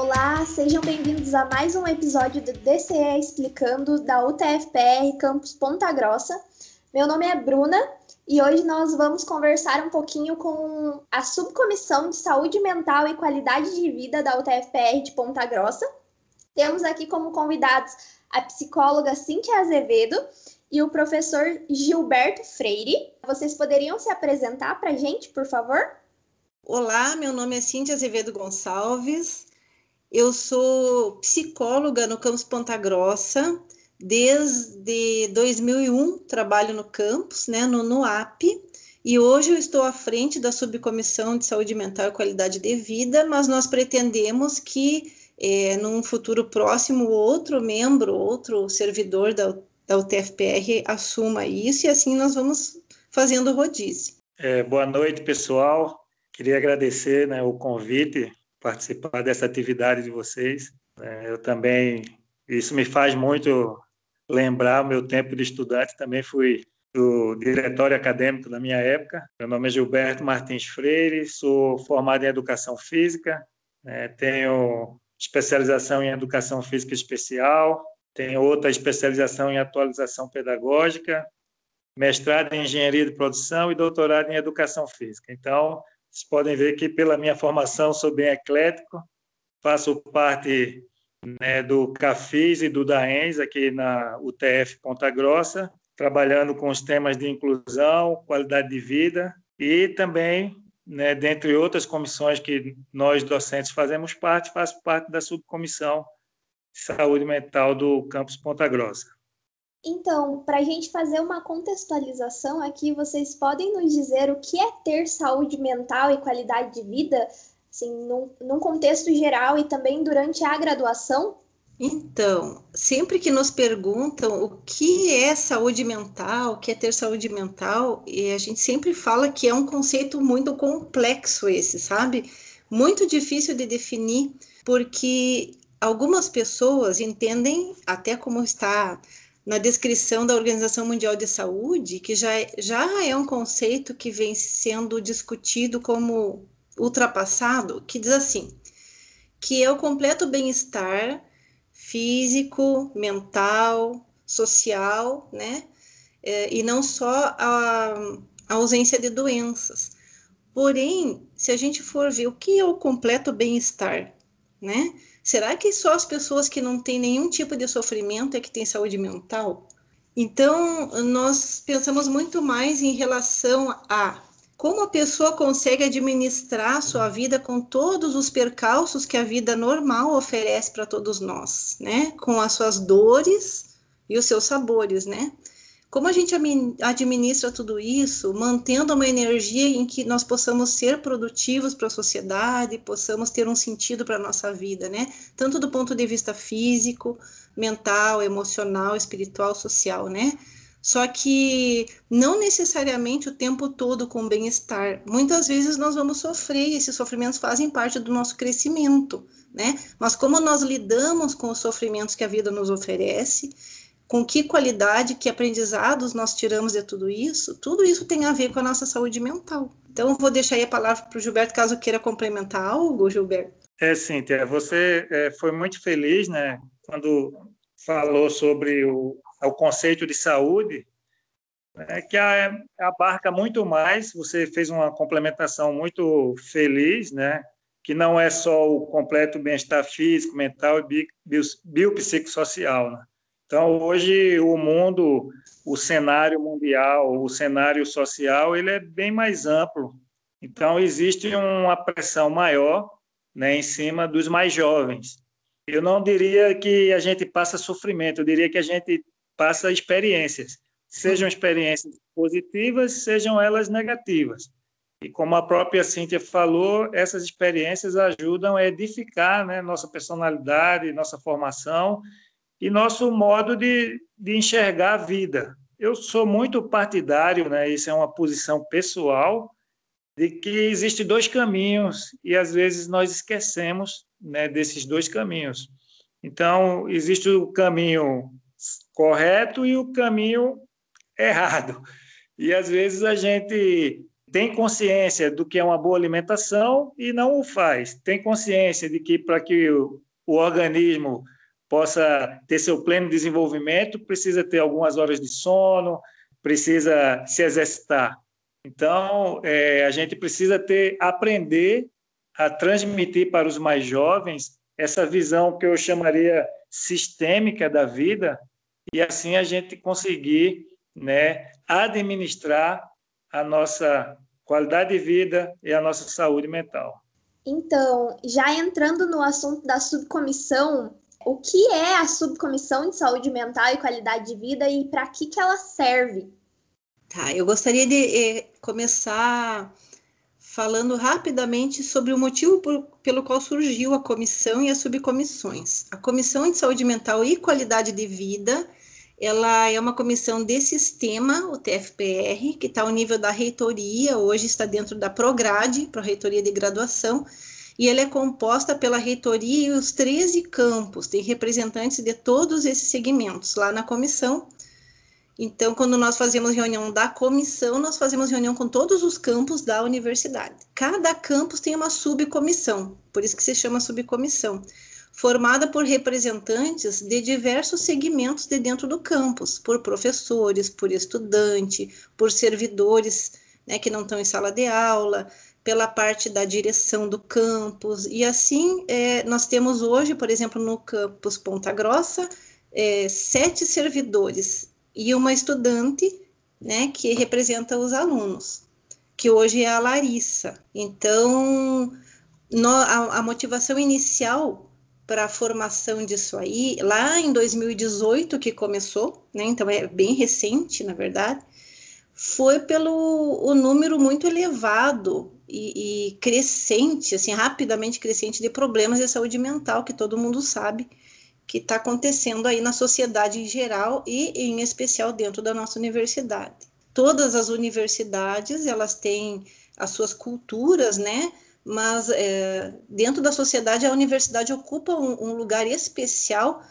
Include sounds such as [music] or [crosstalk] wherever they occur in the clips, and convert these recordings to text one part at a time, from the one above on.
Olá, sejam bem-vindos a mais um episódio do DCE Explicando da UTFPR Campus Ponta Grossa. Meu nome é Bruna e hoje nós vamos conversar um pouquinho com a Subcomissão de Saúde Mental e Qualidade de Vida da UTFPR de Ponta Grossa. Temos aqui como convidados a psicóloga Cíntia Azevedo e o professor Gilberto Freire. Vocês poderiam se apresentar para a gente, por favor? Olá, meu nome é Cíntia Azevedo Gonçalves, eu sou psicóloga no campus Ponta Grossa. Desde 2001 trabalho no campus, né, no NUAP, e hoje eu estou à frente da subcomissão de saúde mental e qualidade de vida, mas nós pretendemos que é, num futuro próximo outro membro, outro servidor da, da UTFPR assuma isso e assim nós vamos fazendo rodízio. É, boa noite, pessoal. Queria agradecer né, o convite participar dessa atividade de vocês. É, eu também, isso me faz muito lembrar meu tempo de estudante, também fui do diretório acadêmico da minha época. Meu nome é Gilberto Martins Freire, sou formado em Educação Física, né, tenho especialização em Educação Física Especial, tenho outra especialização em Atualização Pedagógica, mestrado em Engenharia de Produção e doutorado em Educação Física. Então, vocês podem ver que, pela minha formação, sou bem eclético, faço parte né, do CAFIS e do DAENS, aqui na UTF Ponta Grossa, trabalhando com os temas de inclusão, qualidade de vida e também, né, dentre outras comissões que nós docentes fazemos parte, faço parte da subcomissão de saúde mental do campus Ponta Grossa. Então, para a gente fazer uma contextualização aqui, vocês podem nos dizer o que é ter saúde mental e qualidade de vida, assim, num, num contexto geral e também durante a graduação? Então, sempre que nos perguntam o que é saúde mental, o que é ter saúde mental, e a gente sempre fala que é um conceito muito complexo esse, sabe? Muito difícil de definir, porque algumas pessoas entendem, até como está na descrição da Organização Mundial de Saúde, que já, é, já é um conceito que vem sendo discutido como ultrapassado, que diz assim, que é o completo bem-estar físico, mental, social, né? É, e não só a, a ausência de doenças. Porém, se a gente for ver o que é o completo bem-estar, né? Será que só as pessoas que não têm nenhum tipo de sofrimento é que têm saúde mental? Então, nós pensamos muito mais em relação a como a pessoa consegue administrar sua vida com todos os percalços que a vida normal oferece para todos nós, né? Com as suas dores e os seus sabores, né? Como a gente administra tudo isso, mantendo uma energia em que nós possamos ser produtivos para a sociedade, possamos ter um sentido para a nossa vida, né? Tanto do ponto de vista físico, mental, emocional, espiritual, social, né? Só que não necessariamente o tempo todo com bem-estar. Muitas vezes nós vamos sofrer, e esses sofrimentos fazem parte do nosso crescimento, né? Mas como nós lidamos com os sofrimentos que a vida nos oferece, com que qualidade, que aprendizados nós tiramos de tudo isso, tudo isso tem a ver com a nossa saúde mental. Então, vou deixar aí a palavra para o Gilberto, caso queira complementar algo, Gilberto. É, Cíntia, você é, foi muito feliz, né, quando falou sobre o, o conceito de saúde, né, que a, abarca muito mais, você fez uma complementação muito feliz, né, que não é só o completo bem-estar físico, mental e biopsicossocial, né? Então, hoje, o mundo, o cenário mundial, o cenário social, ele é bem mais amplo. Então, existe uma pressão maior né, em cima dos mais jovens. Eu não diria que a gente passa sofrimento, eu diria que a gente passa experiências, sejam experiências positivas, sejam elas negativas. E como a própria Cíntia falou, essas experiências ajudam a edificar né, nossa personalidade, nossa formação e nosso modo de, de enxergar a vida. Eu sou muito partidário, né, isso é uma posição pessoal, de que existem dois caminhos e às vezes nós esquecemos né, desses dois caminhos. Então, existe o caminho correto e o caminho errado. E às vezes a gente tem consciência do que é uma boa alimentação e não o faz. Tem consciência de que para que o, o organismo possa ter seu pleno desenvolvimento, precisa ter algumas horas de sono, precisa se exercitar. Então, é, a gente precisa ter aprender a transmitir para os mais jovens essa visão que eu chamaria sistêmica da vida e assim a gente conseguir, né, administrar a nossa qualidade de vida e a nossa saúde mental. Então, já entrando no assunto da subcomissão, o que é a subcomissão de saúde mental e qualidade de vida e para que, que ela serve? Tá, eu gostaria de eh, começar falando rapidamente sobre o motivo por, pelo qual surgiu a comissão e as subcomissões. A Comissão de Saúde Mental e Qualidade de Vida, ela é uma comissão de sistema, o TFPR, que está ao nível da reitoria, hoje está dentro da Prograde, para a reitoria de graduação, e ela é composta pela reitoria e os 13 campos, tem representantes de todos esses segmentos lá na comissão. Então, quando nós fazemos reunião da comissão, nós fazemos reunião com todos os campos da universidade. Cada campus tem uma subcomissão, por isso que se chama subcomissão, formada por representantes de diversos segmentos de dentro do campus, por professores, por estudante, por servidores né, que não estão em sala de aula, pela parte da direção do campus, e assim é, nós temos hoje, por exemplo, no campus Ponta Grossa, é, sete servidores e uma estudante, né, que representa os alunos, que hoje é a Larissa. Então, no, a, a motivação inicial para a formação disso aí, lá em 2018 que começou, né, então é bem recente, na verdade, foi pelo o número muito elevado e, e, crescente, assim, rapidamente crescente de problemas de saúde mental, que todo mundo sabe que está acontecendo aí na sociedade em geral e em especial dentro da nossa universidade. Todas as universidades, elas têm as suas culturas, né? Mas é, dentro da sociedade, a universidade ocupa um, um lugar especial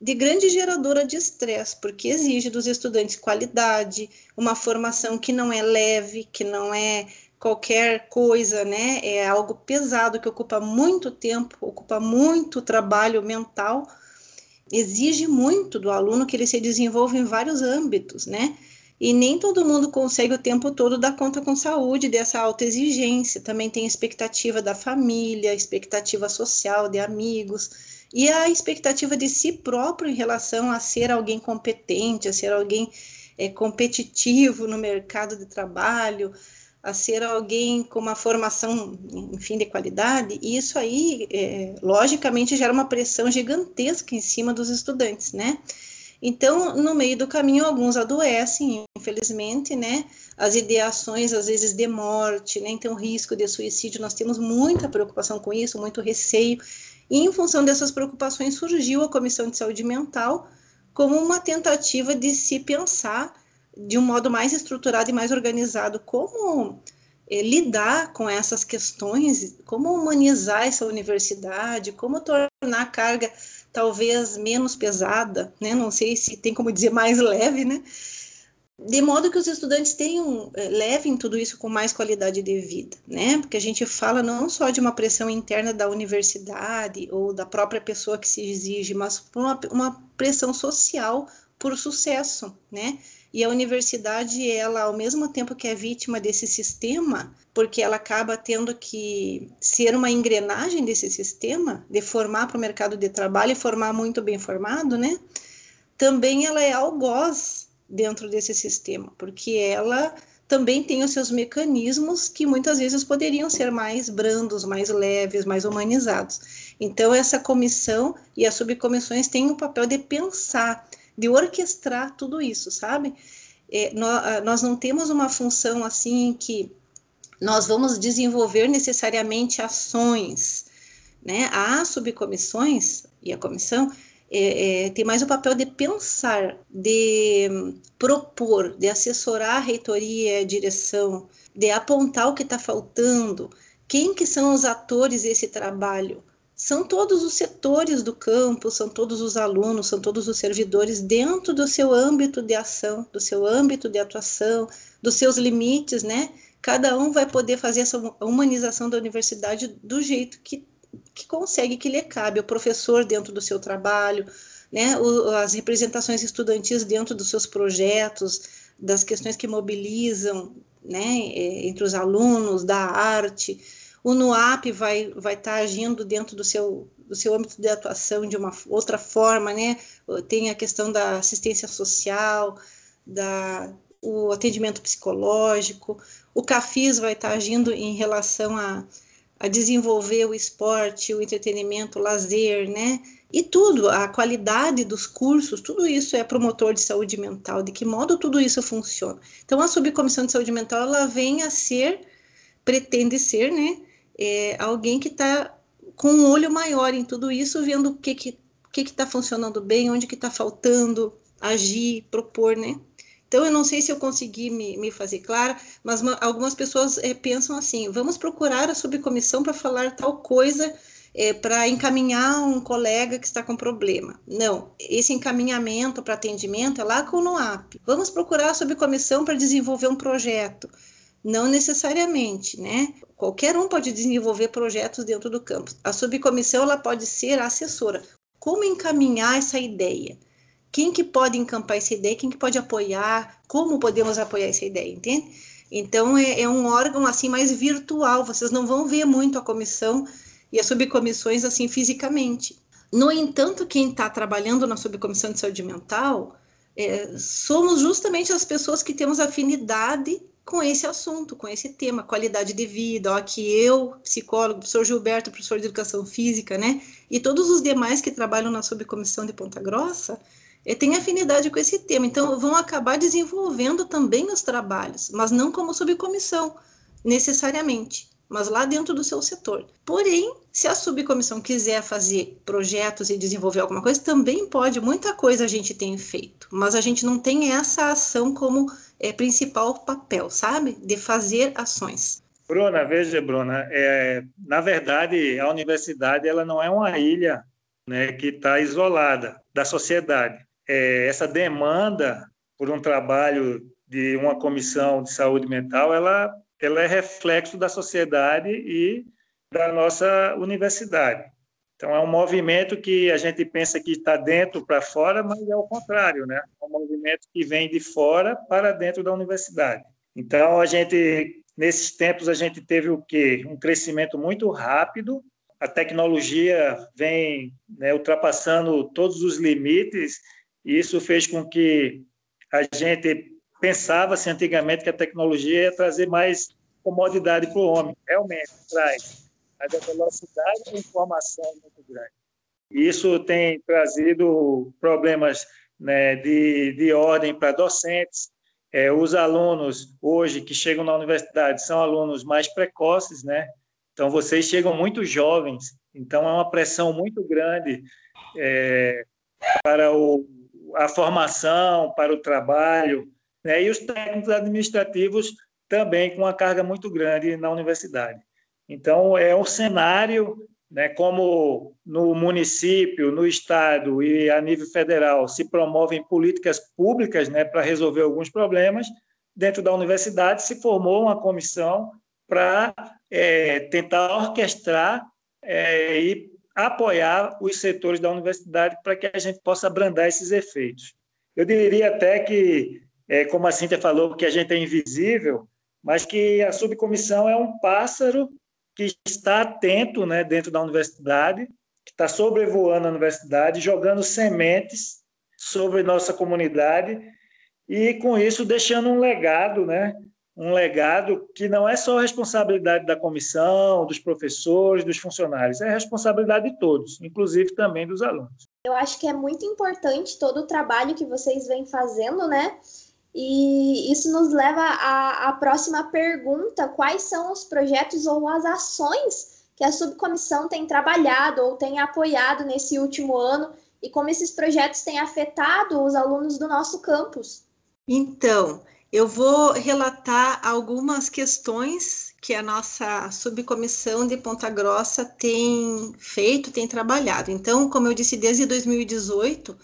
de grande geradora de estresse, porque exige dos estudantes qualidade, uma formação que não é leve, que não é qualquer coisa, né? É algo pesado que ocupa muito tempo, ocupa muito trabalho mental, exige muito do aluno que ele se desenvolva em vários âmbitos, né? E nem todo mundo consegue o tempo todo dar conta com saúde dessa alta exigência. Também tem expectativa da família, expectativa social, de amigos, e a expectativa de si próprio em relação a ser alguém competente, a ser alguém é, competitivo no mercado de trabalho, a ser alguém com uma formação, enfim, de qualidade, e isso aí, é, logicamente, gera uma pressão gigantesca em cima dos estudantes, né? Então, no meio do caminho, alguns adoecem, infelizmente, né? As ideações, às vezes, de morte, né? Então, risco de suicídio, nós temos muita preocupação com isso, muito receio. E, em função dessas preocupações, surgiu a Comissão de Saúde Mental como uma tentativa de se pensar de um modo mais estruturado e mais organizado como eh, lidar com essas questões, como humanizar essa universidade, como tornar a carga talvez menos pesada, né? Não sei se tem como dizer mais leve, né? De modo que os estudantes tenham, eh, levem tudo isso com mais qualidade de vida, né? Porque a gente fala não só de uma pressão interna da universidade ou da própria pessoa que se exige, mas uma, uma pressão social por sucesso, né? E a universidade, ela, ao mesmo tempo que é vítima desse sistema, porque ela acaba tendo que ser uma engrenagem desse sistema, de formar para o mercado de trabalho e formar muito bem formado, né? Também ela é algoz dentro desse sistema, porque ela também tem os seus mecanismos que muitas vezes poderiam ser mais brandos, mais leves, mais humanizados. Então, essa comissão e as subcomissões têm o papel de pensar de orquestrar tudo isso, sabe? É, nós, nós não temos uma função assim que nós vamos desenvolver necessariamente ações, né? As subcomissões e a comissão é, é, tem mais o papel de pensar, de propor, de assessorar a reitoria a direção, de apontar o que está faltando, quem que são os atores desse trabalho, são todos os setores do campo, são todos os alunos, são todos os servidores dentro do seu âmbito de ação, do seu âmbito de atuação, dos seus limites, né? cada um vai poder fazer essa humanização da universidade do jeito que, que consegue, que lhe cabe. O professor dentro do seu trabalho, né, o, as representações estudantis dentro dos seus projetos, das questões que mobilizam né, é, entre os alunos, da arte. O NUAP vai vai estar tá agindo dentro do seu do seu âmbito de atuação de uma outra forma, né? Tem a questão da assistência social, da o atendimento psicológico. O CAFIS vai estar tá agindo em relação a, a desenvolver o esporte, o entretenimento, o lazer, né? E tudo, a qualidade dos cursos, tudo isso é promotor de saúde mental, de que modo tudo isso funciona. Então, a subcomissão de saúde mental, ela vem a ser, pretende ser, né, é, alguém que está com um olho maior em tudo isso, vendo o que que que está funcionando bem, onde que está faltando, agir, propor, né? Então, eu não sei se eu consegui me, me fazer clara, mas uma, algumas pessoas é, pensam assim: vamos procurar a subcomissão para falar tal coisa é, para encaminhar um colega que está com problema. Não, esse encaminhamento para atendimento é lá com o NUAP. Vamos procurar a subcomissão para desenvolver um projeto. Não necessariamente, né? Qualquer um pode desenvolver projetos dentro do campus. A subcomissão ela pode ser assessora. Como encaminhar essa ideia? Quem que pode encampar essa ideia? Quem que pode apoiar? Como podemos apoiar essa ideia, entende? Então é, é um órgão assim mais virtual. Vocês não vão ver muito a comissão e as subcomissões assim fisicamente. No entanto, quem está trabalhando na subcomissão de saúde mental é, somos justamente as pessoas que temos afinidade com esse assunto, com esse tema, qualidade de vida, ó, que eu, psicólogo, professor Gilberto, professor de educação física, né, e todos os demais que trabalham na subcomissão de Ponta Grossa, é, têm afinidade com esse tema, então vão acabar desenvolvendo também os trabalhos, mas não como subcomissão, necessariamente mas lá dentro do seu setor. Porém, se a subcomissão quiser fazer projetos e desenvolver alguma coisa, também pode, muita coisa a gente tem feito, mas a gente não tem essa ação como é, principal papel, sabe? De fazer ações. Bruna, veja, Bruna, é, na verdade, a universidade ela não é uma ilha né, que está isolada da sociedade. É, essa demanda por um trabalho de uma comissão de saúde mental, ela ela é reflexo da sociedade e da nossa universidade. Então, é um movimento que a gente pensa que está dentro para fora, mas é o contrário, né? É um movimento que vem de fora para dentro da universidade. Então, a gente, nesses tempos, a gente teve o quê? Um crescimento muito rápido, a tecnologia vem né, ultrapassando todos os limites, e isso fez com que a gente pensava-se antigamente que a tecnologia ia trazer mais comodidade para o homem. Realmente traz, mas a velocidade de informação é muito grande. Isso tem trazido problemas né, de, de ordem para docentes. É, os alunos hoje que chegam na universidade são alunos mais precoces, né? Então vocês chegam muito jovens, então é uma pressão muito grande é, para o, a formação, para o trabalho, né? e os técnicos administrativos também com uma carga muito grande na universidade. Então, é um cenário, né, como no município, no estado e a nível federal se promovem políticas públicas né, para resolver alguns problemas, dentro da universidade se formou uma comissão para é, tentar orquestrar é, e apoiar os setores da universidade para que a gente possa abrandar esses efeitos. Eu diria até que é, como a Cíntia falou, que a gente é invisível, mas que a subcomissão é um pássaro que está atento né, dentro da universidade, que está sobrevoando a universidade, jogando sementes sobre nossa comunidade e, com isso, deixando um legado, né? um legado que não é só responsabilidade da comissão, dos professores, dos funcionários, é responsabilidade de todos, inclusive também dos alunos. Eu acho que é muito importante todo o trabalho que vocês vêm fazendo, né? E isso nos leva à, à próxima pergunta: quais são os projetos ou as ações que a subcomissão tem trabalhado ou tem apoiado nesse último ano e como esses projetos têm afetado os alunos do nosso campus? Então, eu vou relatar algumas questões que a nossa subcomissão de Ponta Grossa tem feito, tem trabalhado. Então, como eu disse, desde 2018,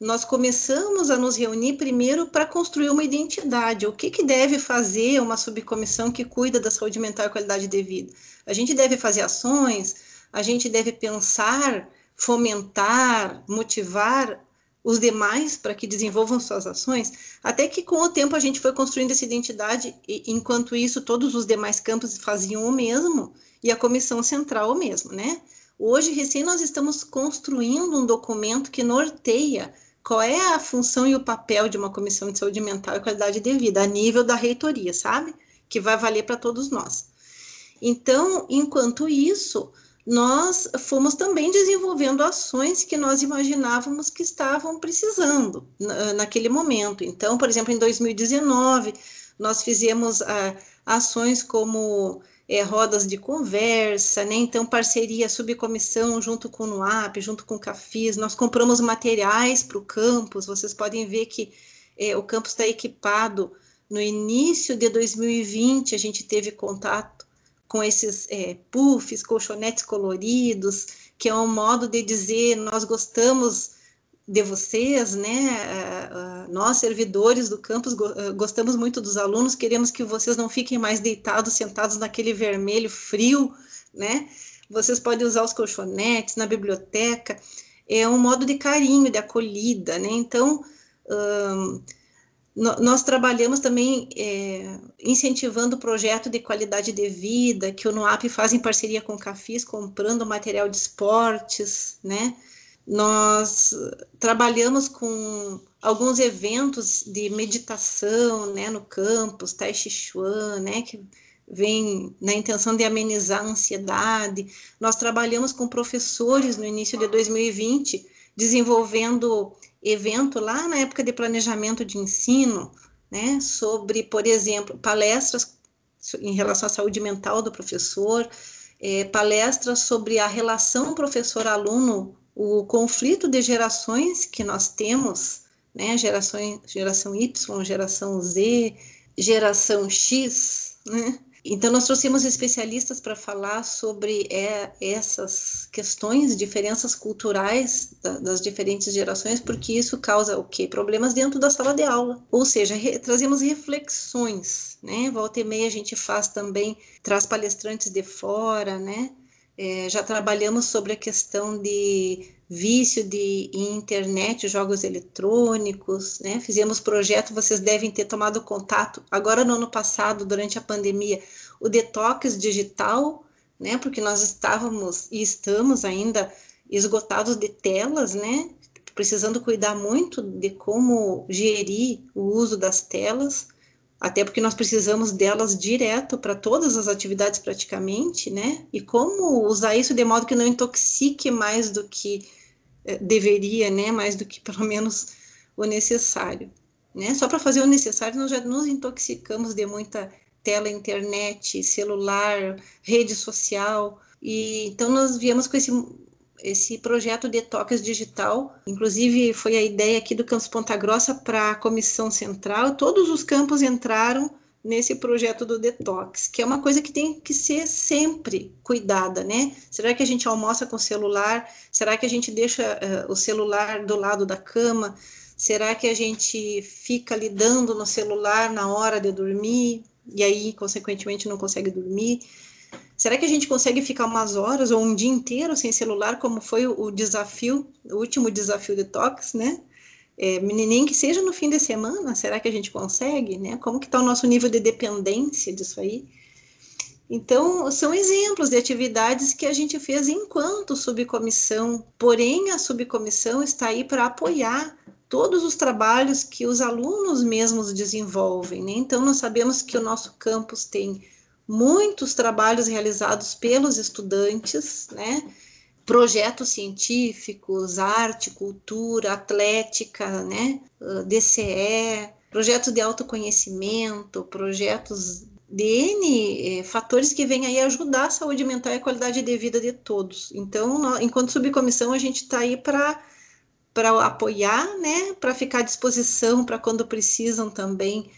nós começamos a nos reunir primeiro para construir uma identidade. O que, que deve fazer uma subcomissão que cuida da saúde mental e qualidade de vida? A gente deve fazer ações, a gente deve pensar, fomentar, motivar os demais para que desenvolvam suas ações, até que com o tempo a gente foi construindo essa identidade, e enquanto isso todos os demais campos faziam o mesmo, e a comissão central o mesmo, né? Hoje, recém, nós estamos construindo um documento que norteia qual é a função e o papel de uma comissão de saúde mental e qualidade de vida a nível da reitoria, sabe? Que vai valer para todos nós. Então, enquanto isso, nós fomos também desenvolvendo ações que nós imaginávamos que estavam precisando naquele momento. Então, por exemplo, em 2019, nós fizemos ah, ações como é, rodas de conversa, né? Então, parceria, subcomissão junto com o NUAP, junto com o CAFIS, nós compramos materiais para o campus, vocês podem ver que é, o campus está equipado. No início de 2020, a gente teve contato com esses é, puffs, colchonetes coloridos, que é um modo de dizer nós gostamos de vocês, né? Nós, servidores do campus, eh, gostamos muito dos alunos, queremos que vocês não fiquem mais deitados, sentados naquele vermelho frio, né? Vocês podem usar os colchonetes na biblioteca, é um modo de carinho, de acolhida, né? Então, hum, nós trabalhamos também é, incentivando o projeto de qualidade de vida, que o NUAP faz em parceria com o CAFIS, comprando material de esportes, né? Nós trabalhamos com alguns eventos de meditação, né, no campus, Tai Chi Chuan, né, que vem na intenção de amenizar a ansiedade. Nós trabalhamos com professores no início de 2020, desenvolvendo evento lá na época de planejamento de ensino, né, sobre, por exemplo, palestras em relação à saúde mental do professor, é, palestras sobre a relação professor-aluno o conflito de gerações que nós temos, né, geração, geração Y, geração Z, geração X, né? Então, nós trouxemos especialistas para falar sobre é, essas questões, diferenças culturais da, das diferentes gerações, porque isso causa o quê? Problemas dentro da sala de aula. Ou seja, re, trazemos reflexões, né? Volta e meia a gente faz também, traz palestrantes de fora, né? É, já trabalhamos sobre a questão de vício de internet, jogos eletrônicos, né? Fizemos projeto, vocês devem ter tomado contato agora no ano passado, durante a pandemia, o detox digital, né? Porque nós estávamos e estamos ainda esgotados de telas, né? Precisando cuidar muito de como gerir o uso das telas até porque nós precisamos delas direto para todas as atividades praticamente, né? E como usar isso de modo que não intoxique mais do que eh, deveria, né? Mais do que pelo menos o necessário, né? Só para fazer o necessário nós já nos intoxicamos de muita tela, internet, celular, rede social, e então nós viemos com esse esse projeto Detox Digital. Inclusive, foi a ideia aqui do Campus Ponta Grossa para a comissão central. Todos os campos entraram nesse projeto do detox, que é uma coisa que tem que ser sempre cuidada, né? Será que a gente almoça com o celular? Será que a gente deixa uh, o celular do lado da cama? Será que a gente fica lidando no celular na hora de dormir e aí, consequentemente, não consegue dormir? Será que a gente consegue ficar umas horas ou um dia inteiro sem celular, como foi o, desafio, o último desafio detox, né? É, nem que seja no fim de semana, será que a gente consegue, né? Como que está o nosso nível de dependência disso aí? Então, são exemplos de atividades que a gente fez enquanto subcomissão, porém a subcomissão está aí para apoiar todos os trabalhos que os alunos mesmos desenvolvem, né? Então, nós sabemos que o nosso campus tem muitos trabalhos realizados pelos estudantes, né? Projetos científicos, arte, cultura, atlética, né? Ah, DCE, projetos de autoconhecimento, projetos de N eh, fatores que vêm aí ajudar a saúde mental e a qualidade de vida de todos. Então, nós, enquanto subcomissão, a gente está aí para para apoiar, né, para ficar à disposição para quando precisam também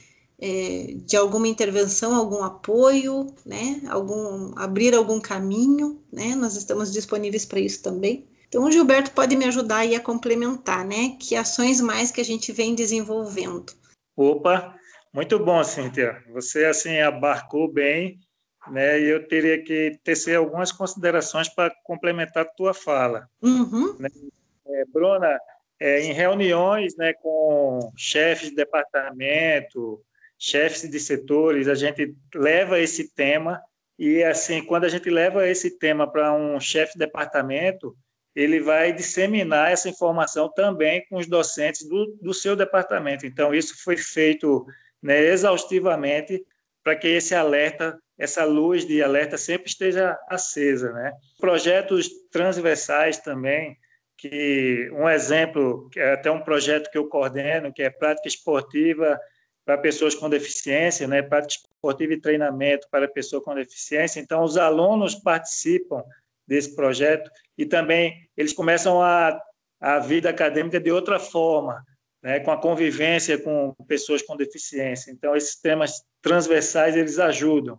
é, de alguma intervenção, algum apoio, né, algum, abrir algum caminho, né, nós estamos disponíveis para isso também. Então, o Gilberto pode me ajudar aí a complementar, né? Que ações mais que a gente vem desenvolvendo? Opa, muito bom, Cíntia. Você, assim, abarcou bem, né? E eu teria que tecer algumas considerações para complementar a tua fala. Uhum. Né? É, Bruna, é, em reuniões né, com chefes de departamento, chefes de setores, a gente leva esse tema e, assim, quando a gente leva esse tema para um chefe de departamento, ele vai disseminar essa informação também com os docentes do, do seu departamento. Então, isso foi feito né, exaustivamente para que esse alerta, essa luz de alerta sempre esteja acesa. Né? Projetos transversais também, que um exemplo, é até um projeto que eu coordeno, que é prática esportiva para pessoas com deficiência, né? prática esportiva e treinamento para pessoas com deficiência. Então, os alunos participam desse projeto e também eles começam a, a vida acadêmica de outra forma, né, com a convivência com pessoas com deficiência. Então, esses temas transversais, eles ajudam.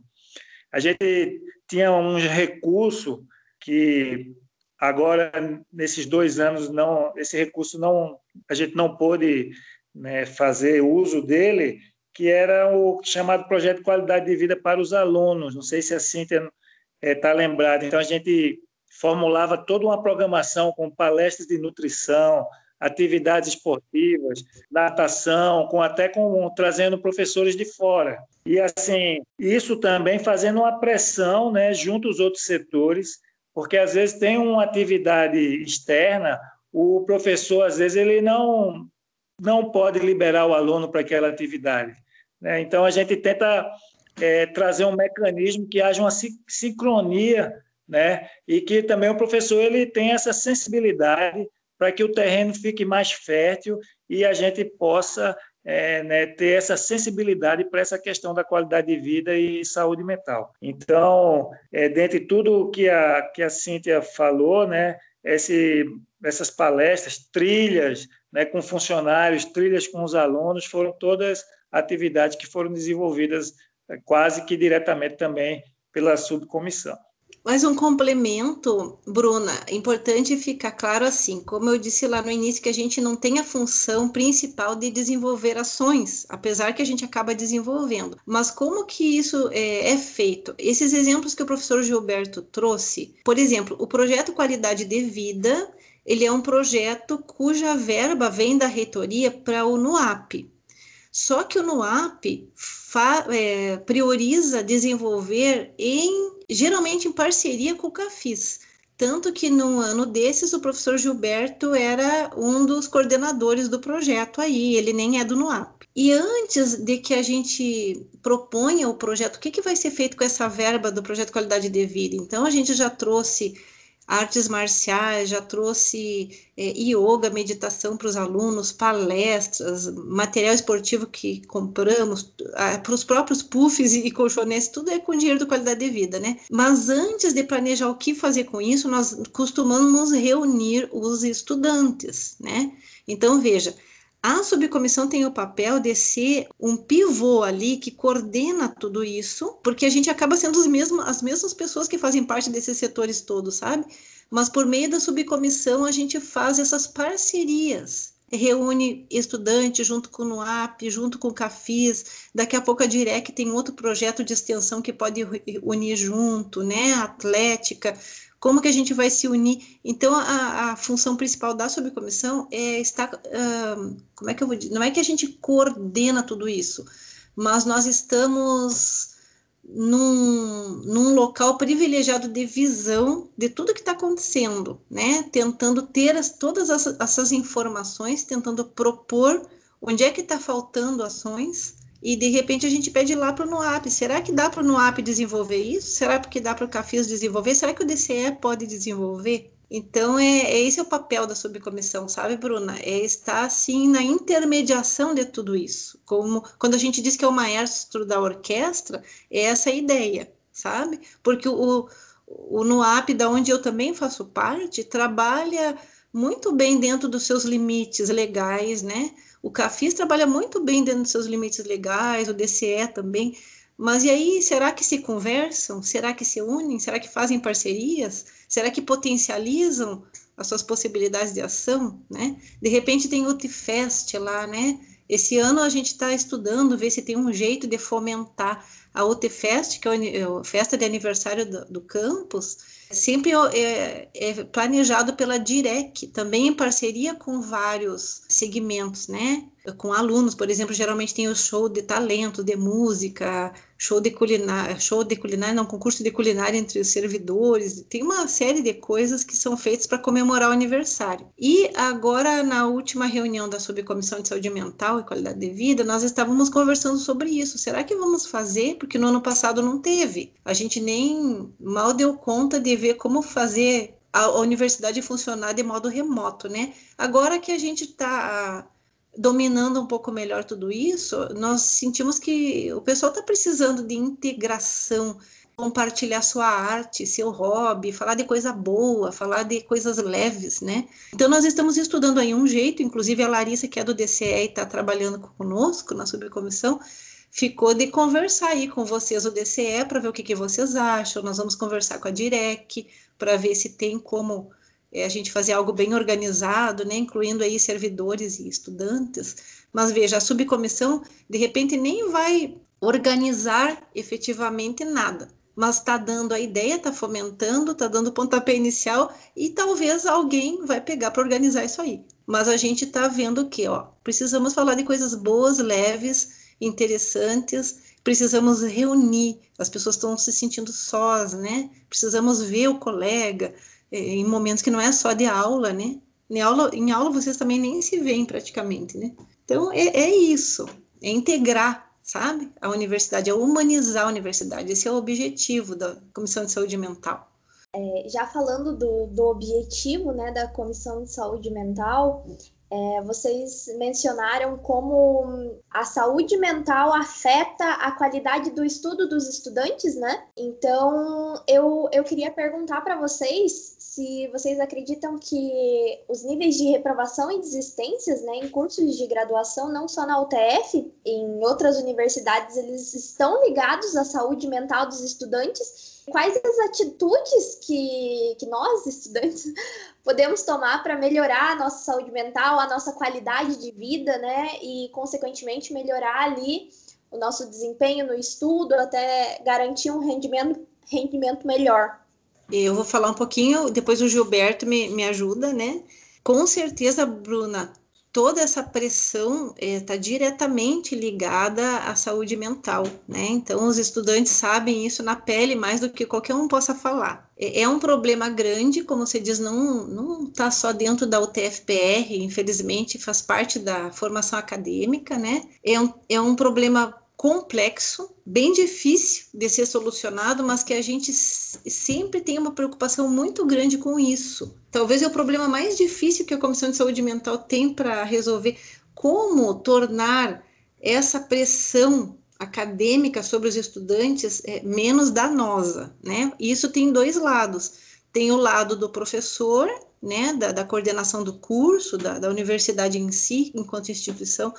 A gente tinha um recurso que agora, nesses dois anos, não, esse recurso não, a gente não pôde né, fazer uso dele, que era o chamado Projeto de Qualidade de Vida para os Alunos. Não sei se a Cíntia está é, lembrada. Então, a gente formulava toda uma programação com palestras de nutrição, atividades esportivas, natação, com até com trazendo professores de fora. E assim, isso também fazendo uma pressão, né, junto aos outros setores, porque às vezes tem uma atividade externa, o professor às vezes ele não não pode liberar o aluno para aquela atividade. Né? Então a gente tenta é, trazer um mecanismo que haja uma sincronia, né? E que também o professor ele tem essa sensibilidade para que o terreno fique mais fértil e a gente possa é, né, ter essa sensibilidade para essa questão da qualidade de vida e saúde mental. Então, é, dentre tudo que a, que a Cíntia falou, né, esse, essas palestras, trilhas né, com funcionários, trilhas com os alunos, foram todas atividades que foram desenvolvidas é, quase que diretamente também pela subcomissão. Mais um complemento, Bruna, importante ficar claro assim, como eu disse lá no início, que a gente não tem a função principal de desenvolver ações, apesar que a gente acaba desenvolvendo. Mas como que isso é, é feito? Esses exemplos que o professor Gilberto trouxe, por exemplo, o projeto Qualidade de Vida, ele é um projeto cuja verba vem da reitoria para o NUAP, só que o NUAP é, prioriza desenvolver em geralmente em parceria com o CAFIS. Tanto que no ano desses o professor Gilberto era um dos coordenadores do projeto aí, ele nem é do NUAP. E antes de que a gente proponha o projeto, o que, que vai ser feito com essa verba do projeto Qualidade de Vida? Então a gente já trouxe artes marciais, já trouxe é, yoga, meditação para os alunos, palestras, material esportivo que compramos, para os próprios puffs e colchonetes, tudo é com dinheiro de qualidade de vida, né? Mas antes de planejar o que fazer com isso, nós costumamos reunir os estudantes, né? Então, veja, a subcomissão tem o papel de ser um pivô ali que coordena tudo isso, porque a gente acaba sendo os mesmos, as mesmas pessoas que fazem parte desses setores todos, sabe? Mas por meio da subcomissão a gente faz essas parcerias. Reúne estudantes junto com o NUAP, junto com o CAFIS, daqui a pouco a DIREC tem outro projeto de extensão que pode unir junto, né, atlética, como que a gente vai se unir? Então, a, a função principal da subcomissão é estar, uh, como é que eu vou dizer? Não é que a gente coordena tudo isso, mas nós estamos num, num local privilegiado de visão de tudo que está acontecendo, né? Tentando ter as, todas as, essas informações, tentando propor onde é que está faltando ações e de repente a gente pede lá para o NUAP. Será que dá para o NUAP desenvolver isso? Será que dá para o CAFIS desenvolver? Será que o DCE pode desenvolver? Então, é, é, esse é o papel da subcomissão, sabe, Bruna? É estar, assim, na intermediação de tudo isso. Como quando a gente diz que é o maestro da orquestra, é essa a ideia, sabe? Porque o, o NUAP, da onde eu também faço parte, trabalha muito bem dentro dos seus limites legais, né? O CAFIS trabalha muito bem dentro dos seus limites legais, o DCE também, Mas e aí, será que se conversam? Será que se unem? Será que fazem parcerias? Será que potencializam as suas possibilidades de ação, né? De repente tem o TFest lá, né? Esse ano a gente está estudando, ver se tem um jeito de fomentar a UTFest, que é, é a festa de aniversário do, do campus, sempre é, é, planejado pela DIREC, também em parceria com vários segmentos, né? Com alunos, por exemplo, geralmente tem o show de talento, de música, show de culinária, show de culinária, não, concurso de culinária entre os servidores, tem uma série de coisas que são feitas para comemorar o aniversário. E agora, na última reunião da Subcomissão de Saúde Mental e Qualidade de Vida, nós estávamos conversando sobre isso. Será que vamos fazer? Porque no ano passado não teve. A gente nem mal deu conta de ver como fazer a universidade funcionar de modo remoto, né? Agora que a gente está dominando um pouco melhor tudo isso, nós sentimos que o pessoal está precisando de integração, compartilhar sua arte, seu hobby, falar de coisa boa, falar de coisas leves, né? Então nós estamos estudando aí um jeito, inclusive a Larissa, que é do DCE e está trabalhando conosco na subcomissão, ficou de conversar aí com vocês o DCE para ver o que, que vocês acham. Nós vamos conversar com a Direc para ver se tem como é, a gente fazer algo bem organizado, né, incluindo aí servidores e estudantes. Mas veja, a subcomissão de repente nem vai organizar efetivamente nada, mas está dando a ideia, está fomentando, está dando pontapé inicial e talvez alguém vai pegar para organizar isso aí. Mas a gente está vendo que, ó, precisamos falar de coisas boas, leves, interessantes, precisamos reunir. As pessoas estão se sentindo sós, né? Precisamos ver o colega, em momentos que não é só de aula, né? Em aula, em aula vocês também nem se veem praticamente, né? Então é, é isso, é integrar, sabe? A universidade, é humanizar a universidade. Esse é o objetivo da Comissão de Saúde Mental. É, já falando do, do objetivo né, da Comissão de Saúde Mental, é, vocês mencionaram como a saúde mental afeta a qualidade do estudo dos estudantes, né? Então, eu, eu queria perguntar para vocês se vocês acreditam que os níveis de reprovação e desistências né, em cursos de graduação, não só na UTF, em outras universidades, eles estão ligados à saúde mental dos estudantes. Quais as atitudes que, que nós, estudantes, [laughs] podemos tomar para melhorar a nossa saúde mental, a nossa qualidade de vida, né? E, consequentemente, melhorar ali o nosso desempenho no estudo, até garantir um rendimento, rendimento melhor. Eu vou falar um pouquinho, depois o Gilberto me, me ajuda, né? Com certeza, Bruna, toda essa pressão está eh, diretamente ligada à saúde mental, né? Então, os estudantes sabem isso na pele mais do que qualquer um possa falar. É, é um problema grande, como você diz, não não está só dentro da UTFPR, infelizmente, faz parte da formação acadêmica, né? É um, é um problema complexo, bem difícil de ser solucionado, mas que a gente sempre tem uma preocupação muito grande com isso. Talvez é o problema mais difícil que a Comissão de Saúde Mental tem para resolver. Como tornar essa pressão acadêmica sobre os estudantes é, menos danosa, né? Isso tem dois lados. Tem o lado do professor, né, da, da coordenação do curso, da, da universidade em si, enquanto instituição,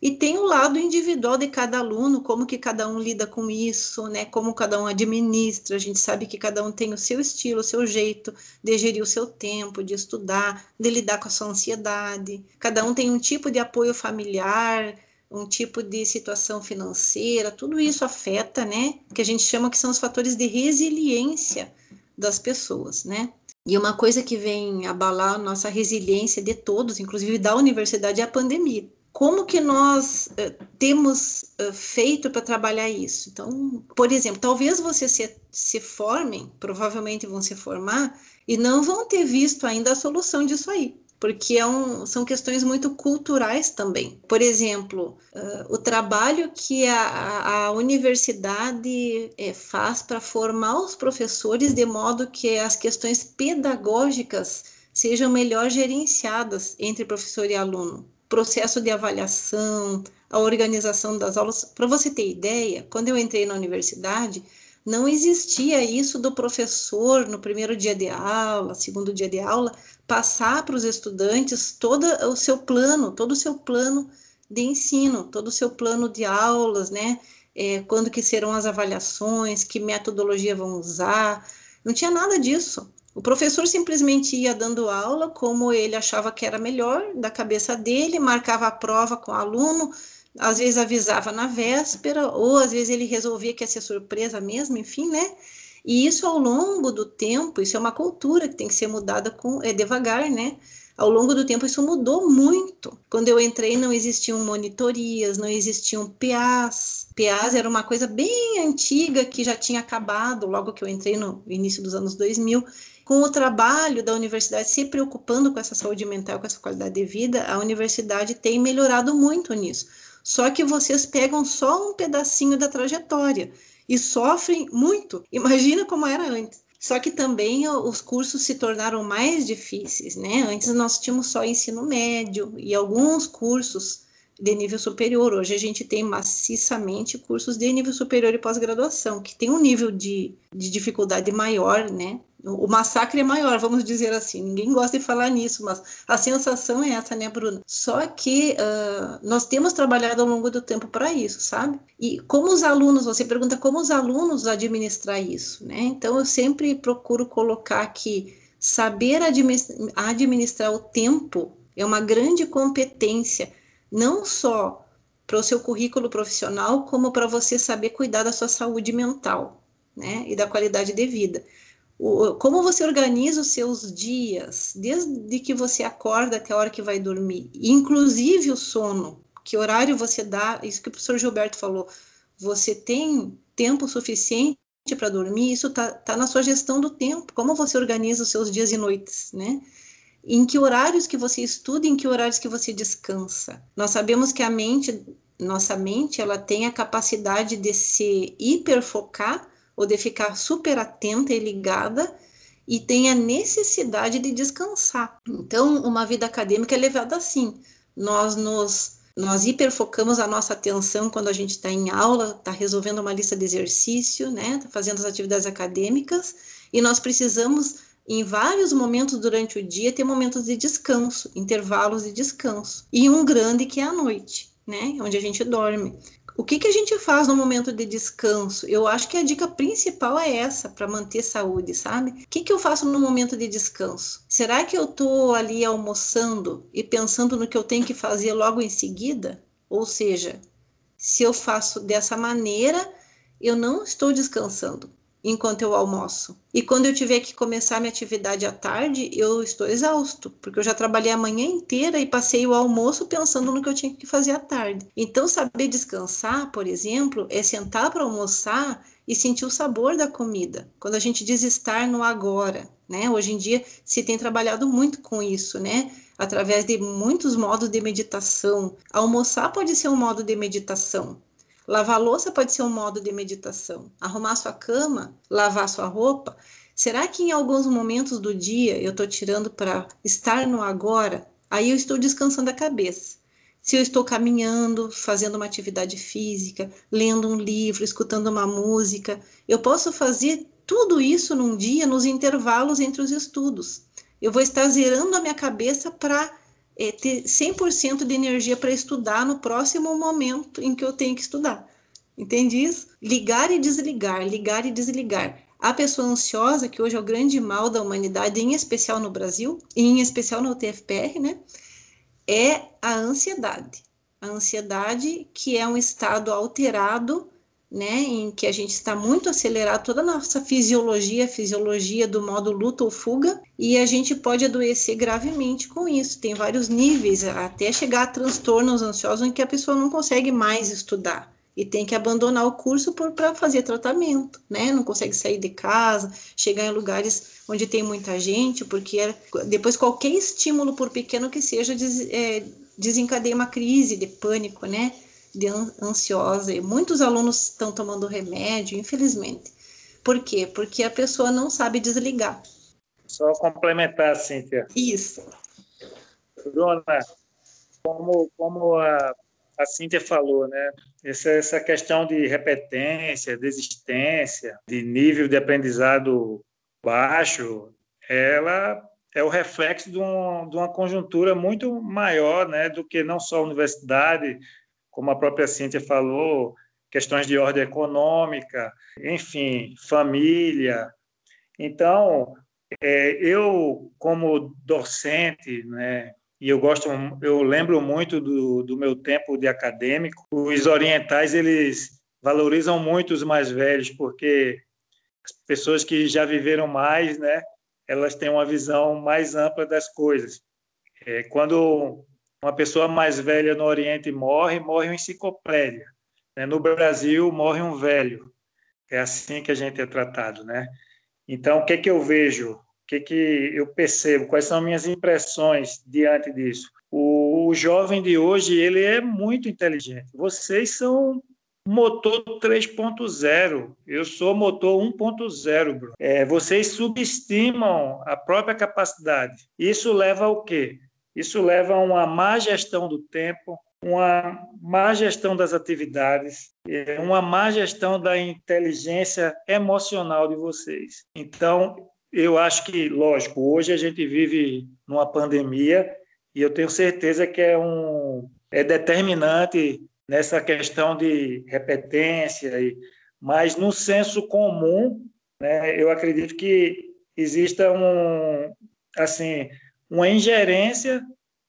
e tem o lado individual de cada aluno, como que cada um lida com isso, né? Como cada um administra. A gente sabe que cada um tem o seu estilo, o seu jeito de gerir o seu tempo, de estudar, de lidar com a sua ansiedade. Cada um tem um tipo de apoio familiar, um tipo de situação financeira. Tudo isso afeta, né? Que a gente chama que são os fatores de resiliência das pessoas, né? E uma coisa que vem abalar a nossa resiliência de todos, inclusive da universidade, é a pandemia como que nós uh, temos uh, feito para trabalhar isso? Então, por exemplo, talvez vocês se, se formem, provavelmente vão se formar, e não vão ter visto ainda a solução disso aí, porque é um, são questões muito culturais também. Por exemplo, uh, o trabalho que a, a universidade é, faz para formar os professores de modo que as questões pedagógicas sejam melhor gerenciadas entre professor e aluno processo de avaliação, a organização das aulas. Para você ter ideia, quando eu entrei na universidade, não existia isso do professor no primeiro dia de aula, segundo dia de aula, passar para os estudantes todo o seu plano, todo o seu plano de ensino, todo o seu plano de aulas, né? é, quando que serão as avaliações, que metodologia vão usar, não tinha nada disso. O professor simplesmente ia dando aula como ele achava que era melhor, da cabeça dele, marcava a prova com o aluno, às vezes avisava na véspera, ou às vezes ele resolvia que ia ser surpresa mesmo, enfim, né? E isso ao longo do tempo, isso é uma cultura que tem que ser mudada com é devagar, né? Ao longo do tempo isso mudou muito. Quando eu entrei não existiam monitorias, não existiam PAs. PAs era uma coisa bem antiga que já tinha acabado logo que eu entrei no início dos anos 2000 com o trabalho da universidade se preocupando com essa saúde mental, com essa qualidade de vida, a universidade tem melhorado muito nisso. Só que vocês pegam só um pedacinho da trajetória e sofrem muito. Imagina como era antes. Só que também os cursos se tornaram mais difíceis, né? Antes nós tínhamos só ensino médio e alguns cursos de nível superior. Hoje a gente tem maciçamente cursos de nível superior e pós-graduação, que tem um nível de, de dificuldade maior, né? O massacre é maior, vamos dizer assim. Ninguém gosta de falar nisso, mas a sensação é essa, né, Bruna? Só que uh, nós temos trabalhado ao longo do tempo para isso, sabe? E como os alunos, você pergunta como os alunos administrar isso, né? Então eu sempre procuro colocar que saber administrar, o tempo é uma grande competência, não só para o seu currículo profissional, como para você saber cuidar da sua saúde mental, né? E da qualidade de vida como você organiza os seus dias, desde que você acorda até a hora que vai dormir, inclusive o sono, que horário você dá, isso que o professor Gilberto falou, você tem tempo suficiente para dormir, isso está tá na sua gestão do tempo, como você organiza os seus dias e noites, né? Em que horários que você estuda, em que horários que você descansa. Nós sabemos que a mente, nossa mente, ela tem a capacidade de se hiperfocar ou de ficar super atenta e ligada e tem a necessidade de descansar. Então, uma vida acadêmica é levada assim. Nós nos nós hiperfocamos a nossa atenção quando a gente está em aula, está resolvendo uma lista de exercício, né, tá fazendo as atividades acadêmicas, e nós precisamos, em vários momentos durante o dia, ter momentos de descanso, intervalos de descanso. E um grande que é a noite, né, onde a gente dorme. O que, que a gente faz no momento de descanso? Eu acho que a dica principal é essa, para manter saúde, sabe? O que, que eu faço no momento de descanso? Será que eu estou ali almoçando e pensando no que eu tenho que fazer logo em seguida? Ou seja, se eu faço dessa maneira, eu não estou descansando enquanto eu almoço. E quando eu tiver que começar minha atividade à tarde, eu estou exausto, porque eu já trabalhei a manhã inteira e passei o almoço pensando no que eu tinha que fazer à tarde. Então, saber descansar, por exemplo, é sentar para almoçar e sentir o sabor da comida. Quando a gente diz estar no agora, né? Hoje em dia se tem trabalhado muito com isso, né? Através de muitos modos de meditação. Almoçar pode ser um modo de meditação. Lavar louça pode ser um modo de meditação. Arrumar sua cama, lavar sua roupa. Será que em alguns momentos do dia eu estou tirando para estar no agora? Aí eu estou descansando a cabeça. Se eu estou caminhando, fazendo uma atividade física, lendo um livro, escutando uma música, eu posso fazer tudo isso num dia, nos intervalos entre os estudos. Eu vou estar zerando a minha cabeça para é, ter 100% de energia para estudar no próximo momento em que eu tenho que estudar. Entende isso? Ligar e desligar, ligar e desligar. A pessoa ansiosa, que hoje é o grande mal da humanidade, em especial no Brasil, e em especial no TFPR, né? É a ansiedade. A ansiedade, que é um estado alterado né, em que a gente está muito acelerado toda a nossa fisiologia, fisiologia do modo luta ou fuga, e a gente pode adoecer gravemente com isso. Tem vários níveis, até chegar a transtornos ansiosos em que a pessoa não consegue mais estudar e tem que abandonar o curso para fazer tratamento, né? Não consegue sair de casa, chegar em lugares onde tem muita gente, porque é, depois qualquer estímulo, por pequeno que seja, des, é, desencadeia uma crise de pânico, né? De ansiosa e muitos alunos estão tomando remédio, infelizmente. Por quê? Porque a pessoa não sabe desligar. Só complementar, Cíntia. Isso. Bruna, como, como a, a Cíntia falou, né? Essa, essa questão de repetência, desistência, de nível de aprendizado baixo, ela é o reflexo de, um, de uma conjuntura muito maior né, do que não só a universidade, como a própria Cíntia falou, questões de ordem econômica, enfim, família. Então, é, eu, como docente, né, e eu gosto, eu lembro muito do, do meu tempo de acadêmico, os orientais, eles valorizam muito os mais velhos, porque as pessoas que já viveram mais, né, elas têm uma visão mais ampla das coisas. É, quando uma pessoa mais velha no Oriente morre, morre uma enciclopédia. Né? No Brasil, morre um velho. É assim que a gente é tratado, né? Então, o que que eu vejo? O que que eu percebo? Quais são minhas impressões diante disso? O, o jovem de hoje, ele é muito inteligente. Vocês são motor 3.0. Eu sou motor 1.0, Bruno. É, vocês subestimam a própria capacidade. Isso leva ao quê? Isso leva a uma má gestão do tempo, uma má gestão das atividades, uma má gestão da inteligência emocional de vocês. Então, eu acho que, lógico, hoje a gente vive numa pandemia e eu tenho certeza que é um é determinante nessa questão de repetência, mas no senso comum, né, eu acredito que exista um, assim, uma ingerência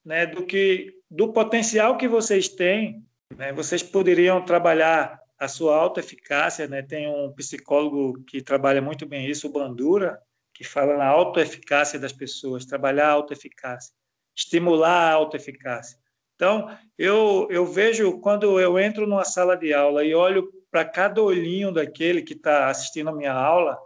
né, do que do potencial que vocês têm. Né, vocês poderiam trabalhar a sua autoeficácia, né? Tem um psicólogo que trabalha muito bem isso, o Bandura, que fala na autoeficácia das pessoas, trabalhar a autoeficácia, estimular a autoeficácia. Então, eu, eu vejo quando eu entro numa sala de aula e olho para cada olhinho daquele que está assistindo a minha aula,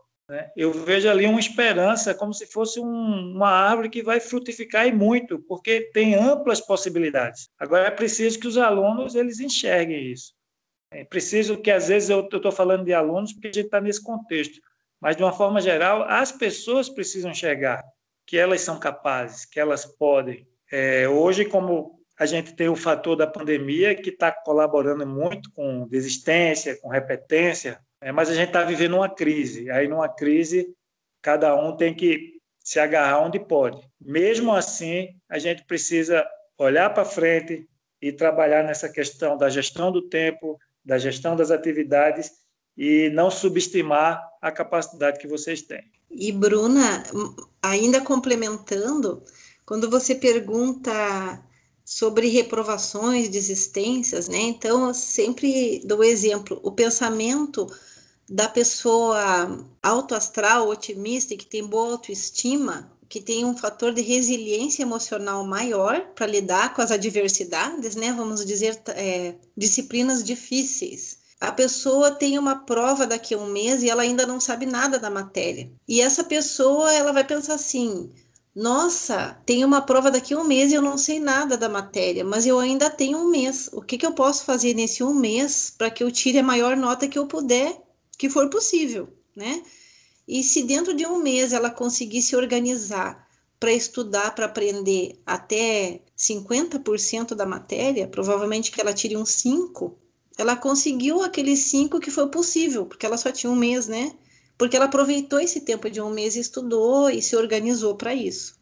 eu vejo ali uma esperança, como se fosse um, uma árvore que vai frutificar e muito, porque tem amplas possibilidades. Agora, é preciso que os alunos eles enxerguem isso. É preciso que, às vezes, eu estou falando de alunos porque a gente está nesse contexto, mas, de uma forma geral, as pessoas precisam enxergar que elas são capazes, que elas podem. É, hoje, como a gente tem o fator da pandemia que está colaborando muito com desistência, com repetência, né? mas a gente está vivendo uma crise. Aí, numa crise, cada um tem que se agarrar onde pode. Mesmo assim, a gente precisa olhar para frente e trabalhar nessa questão da gestão do tempo, da gestão das atividades e não subestimar a capacidade que vocês têm. E Bruna, ainda complementando, quando você pergunta sobre reprovações, desistências, né? Então, eu sempre dou exemplo, o pensamento da pessoa autoastral, otimista, que tem boa autoestima, que tem um fator de resiliência emocional maior para lidar com as adversidades, né? Vamos dizer, é, disciplinas difíceis. A pessoa tem uma prova daqui a um mês e ela ainda não sabe nada da matéria. E essa pessoa, ela vai pensar assim: nossa, tem uma prova daqui a um mês e eu não sei nada da matéria, mas eu ainda tenho um mês. O que, que eu posso fazer nesse um mês para que eu tire a maior nota que eu puder, que for possível, né? E se dentro de um mês ela conseguir se organizar para estudar, para aprender até 50% da matéria, provavelmente que ela tire um 5, ela conseguiu aquele 5 que foi possível, porque ela só tinha um mês, né? porque ela aproveitou esse tempo de um mês estudou e se organizou para isso.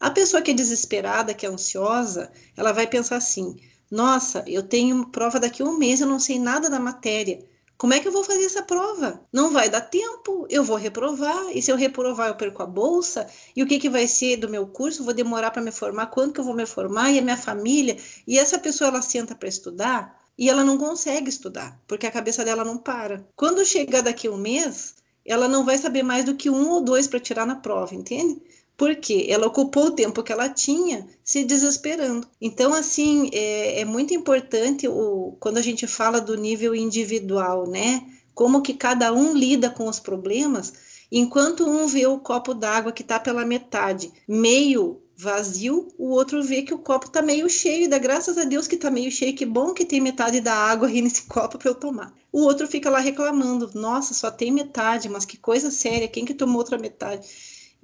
A pessoa que é desesperada, que é ansiosa, ela vai pensar assim: nossa, eu tenho prova daqui a um mês, eu não sei nada da matéria. Como é que eu vou fazer essa prova? Não vai dar tempo, eu vou reprovar, e se eu reprovar, eu perco a bolsa, e o que, que vai ser do meu curso? Vou demorar para me formar, quando que eu vou me formar? E a minha família? E essa pessoa, ela senta para estudar e ela não consegue estudar, porque a cabeça dela não para. Quando chegar daqui um mês, ela não vai saber mais do que um ou dois para tirar na prova, entende? Porque ela ocupou o tempo que ela tinha se desesperando. Então, assim, é, é muito importante o, quando a gente fala do nível individual, né? Como que cada um lida com os problemas, enquanto um vê o copo d'água que está pela metade, meio vazio, o outro vê que o copo está meio cheio, e dá graças a Deus que está meio cheio, que bom que tem metade da água aí nesse [laughs] copo para eu tomar. O outro fica lá reclamando, nossa, só tem metade, mas que coisa séria, quem que tomou outra metade?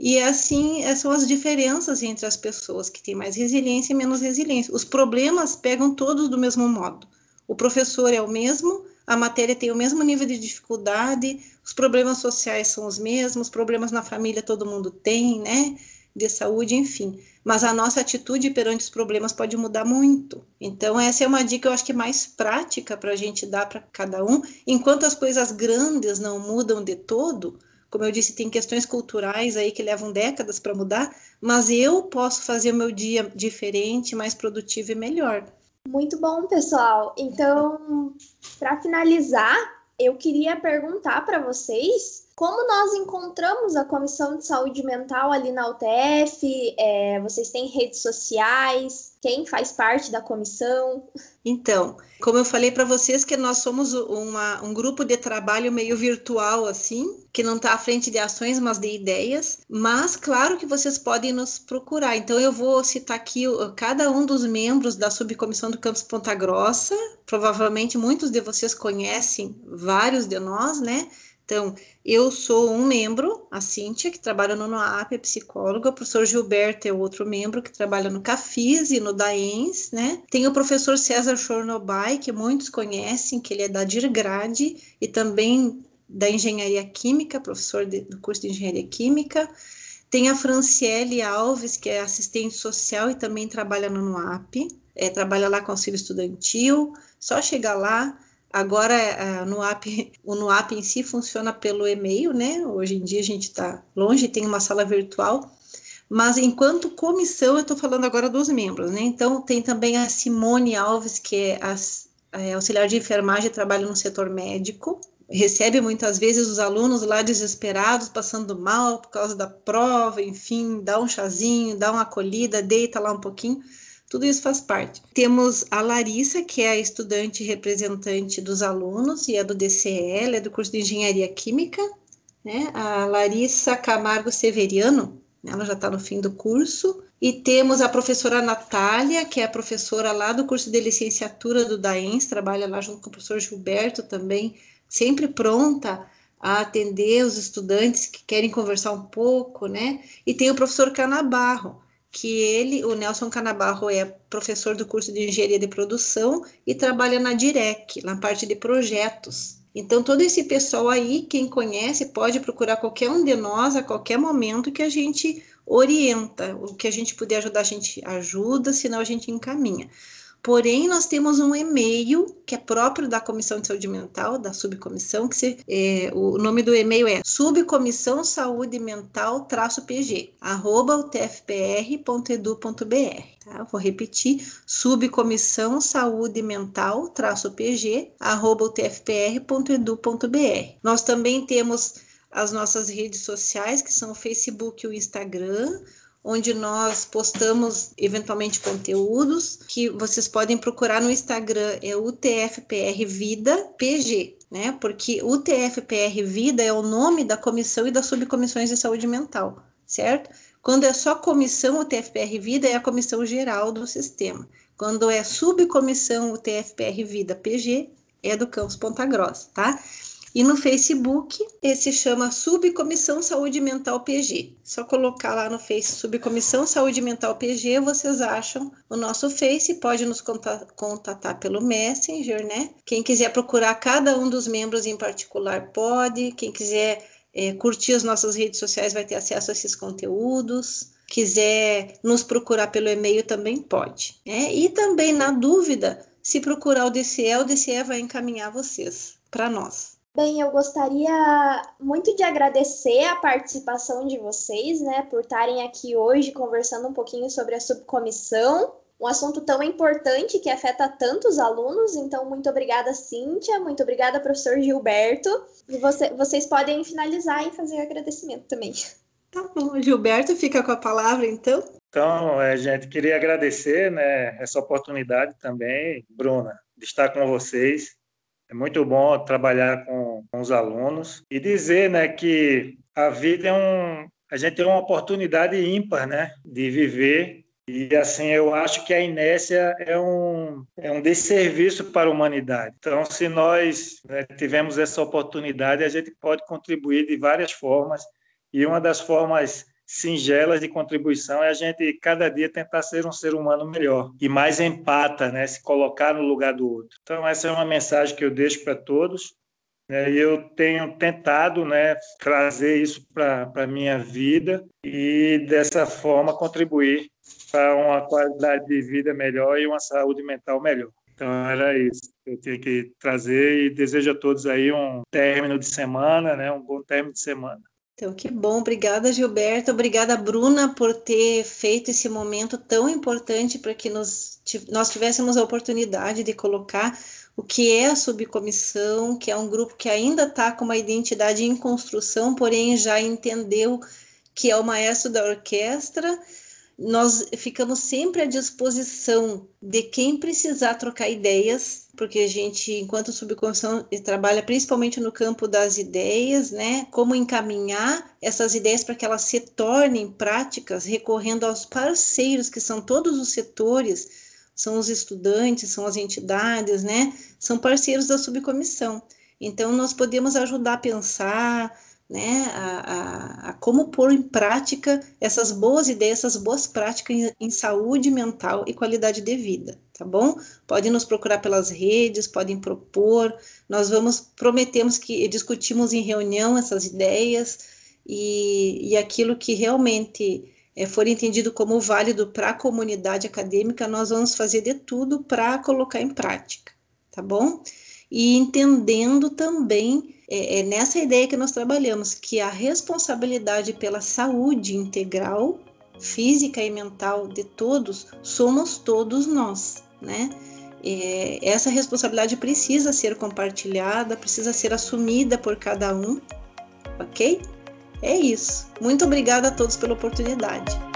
E é assim, essas são as diferenças entre as pessoas que têm mais resiliência e menos resiliência. Os problemas pegam todos do mesmo modo. O professor é o mesmo, a matéria tem o mesmo nível de dificuldade, os problemas sociais são os mesmos, problemas na família todo mundo tem, né? de saúde, enfim. Mas a nossa atitude perante os problemas pode mudar muito. Então, essa é uma dica, eu acho que mais prática para a gente dar para cada um. Enquanto as coisas grandes não mudam de todo, como eu disse, tem questões culturais aí que levam décadas para mudar, mas eu posso fazer o meu dia diferente, mais produtivo e melhor. Muito bom, pessoal. Então, para finalizar, eu queria perguntar para vocês como nós encontramos a Comissão de Saúde Mental ali na UTF? É, vocês têm redes sociais? Quem faz parte da comissão? Então, como eu falei para vocês, que nós somos uma, um grupo de trabalho meio virtual, assim, que não está à frente de ações, mas de ideias. Mas, claro que vocês podem nos procurar. Então, eu vou citar aqui cada um dos membros da subcomissão do Campus Ponta Grossa. Provavelmente muitos de vocês conhecem vários de nós, né? Então, eu sou um membro, a Cíntia, que trabalha no NOAP, é psicóloga, o professor Gilberto é outro membro que trabalha no CAFIS e no DAENS, né? Tem o professor César Chornobai, que muitos conhecem, que ele é da DIRGRADE e também da Engenharia Química, professor de, do curso de Engenharia Química. Tem a Franciele Alves, que é assistente social e também trabalha no NOAP, é, trabalha lá com auxílio estudantil, só chegar lá, Agora, é, no app, o NUAP em si funciona pelo e-mail, né? Hoje em dia a gente está longe, tem uma sala virtual, mas enquanto comissão, eu estou falando agora dos membros, né? Então, tem também a Simone Alves, que é, é auxiliar de enfermagem, trabalha no setor médico, recebe muitas vezes os alunos lá desesperados, passando mal por causa da prova, enfim, dá um chazinho, dá uma acolhida, deita lá um pouquinho. Tudo isso faz parte. Temos a Larissa, que é a estudante representante dos alunos e é do DCE, é do curso de Engenharia Química. Né? A Larissa Camargo Severiano, ela já está no fim do curso. E temos a professora Natália, que é professora lá do curso de licenciatura do DAENS, trabalha lá junto com o professor Gilberto também, sempre pronta a atender os estudantes que querem conversar um pouco, né? E tem o professor Canabarro, que ele, o Nelson Canabarro, é professor do curso de Engenharia de Produção e trabalha na DIREC, na parte de projetos. Então, todo esse pessoal aí, quem conhece, pode procurar qualquer um de nós a qualquer momento que a gente orienta. O que a gente puder ajudar, a gente ajuda, senão a gente encaminha. Porém, nós temos um e-mail que é próprio da Comissão de Saúde Mental, da subcomissão, que se, é, o nome do e-mail é subcomissão saúde mental pg arroba utfpr.edu.br. Tá? Vou repetir, subcomissão saúde mental pg arroba utfpr.edu.br. Nós também temos as nossas redes sociais, que são o Facebook e o Instagram, onde nós postamos eventualmente conteúdos que vocês podem procurar no Instagram, é UTFPR Vida PG, né? Porque UTFPR Vida é o nome da comissão e das subcomissões de saúde mental, certo? Quando é só comissão UTFPR Vida, é a comissão geral do sistema. Quando é subcomissão UTFPR Vida PG, é do campus Ponta Grossa, tá? E no Facebook, esse chama Subcomissão Saúde Mental PG. Só colocar lá no Face Subcomissão Saúde Mental PG, vocês acham o nosso Face, pode nos contatar pelo Messenger, né? Quem quiser procurar cada um dos membros em particular pode, quem quiser é, curtir as nossas redes sociais vai ter acesso a esses conteúdos quiser nos procurar pelo e-mail também pode. Né? E também, na dúvida, se procurar o DCE, o DCE vai encaminhar vocês para nós. Bem, eu gostaria muito de agradecer a participação de vocês, né, por estarem aqui hoje conversando um pouquinho sobre a subcomissão, um assunto tão importante que afeta tantos alunos. Então, muito obrigada, Cíntia, muito obrigada, professor Gilberto. E você, vocês podem finalizar e fazer agradecimento também. Tá bom, Gilberto, fica com a palavra, então. Então, é, gente, queria agradecer né, essa oportunidade também, Bruna, de estar com vocês é muito bom trabalhar com, com os alunos e dizer né, que a vida é um. A gente tem uma oportunidade ímpar né, de viver e assim, eu acho que a inércia é um, é um desserviço para a humanidade. Então, se nós né, tivemos essa oportunidade, a gente pode contribuir de várias formas. E uma das formas singelas de contribuição é a gente cada dia tentar ser um ser humano melhor e mais empata, né, se colocar no lugar do outro. Então essa é uma mensagem que eu deixo para todos Né? E eu tenho tentado né, trazer isso para a minha vida e, dessa forma, contribuir para uma qualidade de vida melhor e uma saúde mental melhor. Então, era isso que eu tinha que trazer e desejo a todos aí um término de semana, né, um bom término de semana. Então, que bom. Obrigada, Gilberto. Obrigada, Bruna, por ter feito esse momento tão importante para que nos, nós tivéssemos a oportunidade de colocar o que é a subcomissão, que é um grupo que ainda está com uma identidade em construção, porém já entendeu que é o maestro da orquestra nós ficamos sempre à disposição de quem precisar trocar ideias, porque a gente, enquanto subcomissão, trabalha principalmente no campo das ideias, né? Como encaminhar essas ideias para que elas se tornem práticas, recorrendo aos parceiros, que são todos os setores, são os estudantes, são as entidades, né? São parceiros da subcomissão. Então, nós podemos ajudar a pensar, né, a, a, a, como pôr em prática essas boas ideias, essas boas práticas em, em, saúde mental e qualidade de vida, tá bom? Podem nos procurar pelas redes, podem propor, nós vamos, prometemos que discutimos em reunião essas ideias e, e aquilo que realmente é, for entendido como válido para a comunidade acadêmica, nós vamos fazer de tudo para colocar em prática, tá bom? E entendendo também é, é nessa ideia que nós trabalhamos, que a responsabilidade pela saúde integral, física e mental de todos, somos todos nós, né? É, essa responsabilidade precisa ser compartilhada, precisa ser assumida por cada um, ok? É isso. Muito obrigada a todos pela oportunidade.